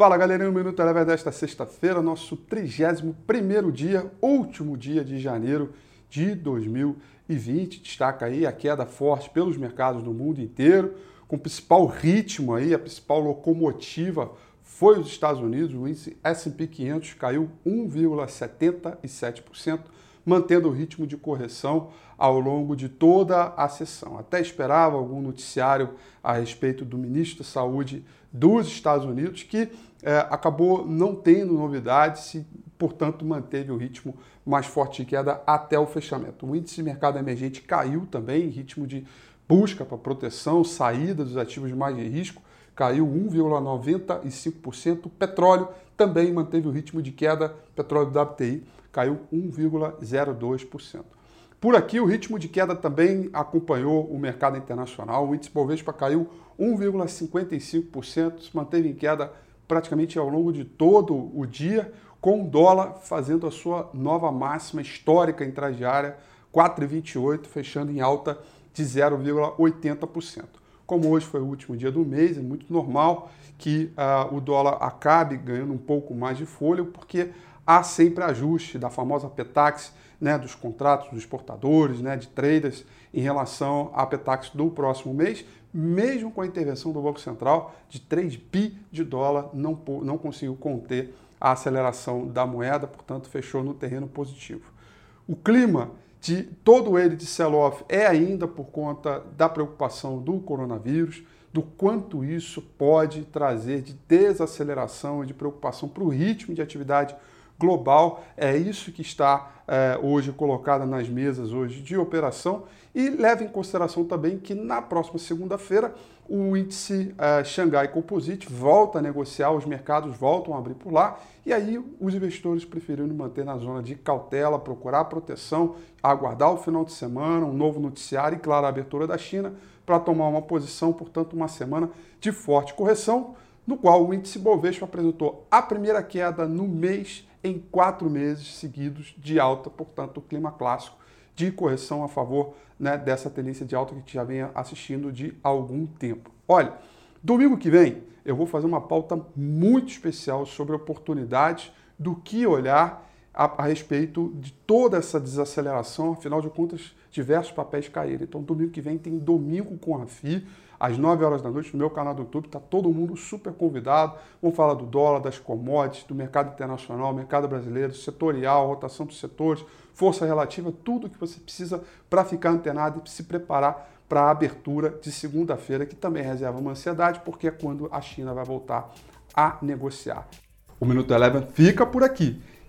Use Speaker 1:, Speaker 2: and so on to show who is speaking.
Speaker 1: Fala galerinha, o Minuto Eleva desta sexta-feira, nosso 31 dia, último dia de janeiro de 2020. Destaca aí a queda forte pelos mercados do mundo inteiro, com o principal ritmo aí, a principal locomotiva foi os Estados Unidos, o índice S&P 500 caiu 1,77%, mantendo o ritmo de correção ao longo de toda a sessão. Até esperava algum noticiário a respeito do ministro da Saúde dos Estados Unidos, que é, acabou não tendo novidades e, portanto, manteve o ritmo mais forte de queda até o fechamento. O índice de mercado emergente caiu também, em ritmo de busca para proteção, saída dos ativos mais de risco, caiu 1,95%. O petróleo também manteve o ritmo de queda, petróleo WTI caiu 1,02%. Por aqui, o ritmo de queda também acompanhou o mercado internacional. O índice Bovespa caiu 1,55%, se manteve em queda praticamente ao longo de todo o dia, com o dólar fazendo a sua nova máxima histórica intradiária, 4,28, fechando em alta de 0,80%. Como hoje foi o último dia do mês, é muito normal que uh, o dólar acabe ganhando um pouco mais de fôlego, porque há sempre ajuste da famosa PETAX, né, dos contratos dos exportadores, né, de traders, em relação à PETAX do próximo mês, mesmo com a intervenção do Banco Central de 3 bi de dólar, não, não conseguiu conter a aceleração da moeda, portanto, fechou no terreno positivo. O clima de todo ele de sell-off é ainda por conta da preocupação do coronavírus, do quanto isso pode trazer de desaceleração e de preocupação para o ritmo de atividade global. É isso que está é, hoje colocado nas mesas hoje de operação e leva em consideração também que na próxima segunda-feira o índice uh, Xangai Composite volta a negociar, os mercados voltam a abrir por lá, e aí os investidores preferiram manter na zona de cautela, procurar proteção, aguardar o final de semana, um novo noticiário e, claro, a abertura da China para tomar uma posição, portanto, uma semana de forte correção, no qual o índice Bovespa apresentou a primeira queda no mês em quatro meses seguidos de alta, portanto, o clima clássico de correção a favor né, dessa tendência de alta que a gente já vem assistindo de algum tempo. Olha, domingo que vem eu vou fazer uma pauta muito especial sobre oportunidades do que olhar a, a, respeito de toda essa desaceleração, afinal de contas, diversos papéis caíram. Então, domingo que vem tem Domingo com a FI, às 9 horas da noite, no meu canal do YouTube, está todo mundo super convidado. Vamos falar do dólar, das commodities, do mercado internacional, mercado brasileiro, setorial, rotação dos setores, força relativa, tudo que você precisa para ficar antenado e se preparar para a abertura de segunda-feira, que também reserva uma ansiedade, porque é quando a China vai voltar a negociar. O Minuto Eleven fica por aqui.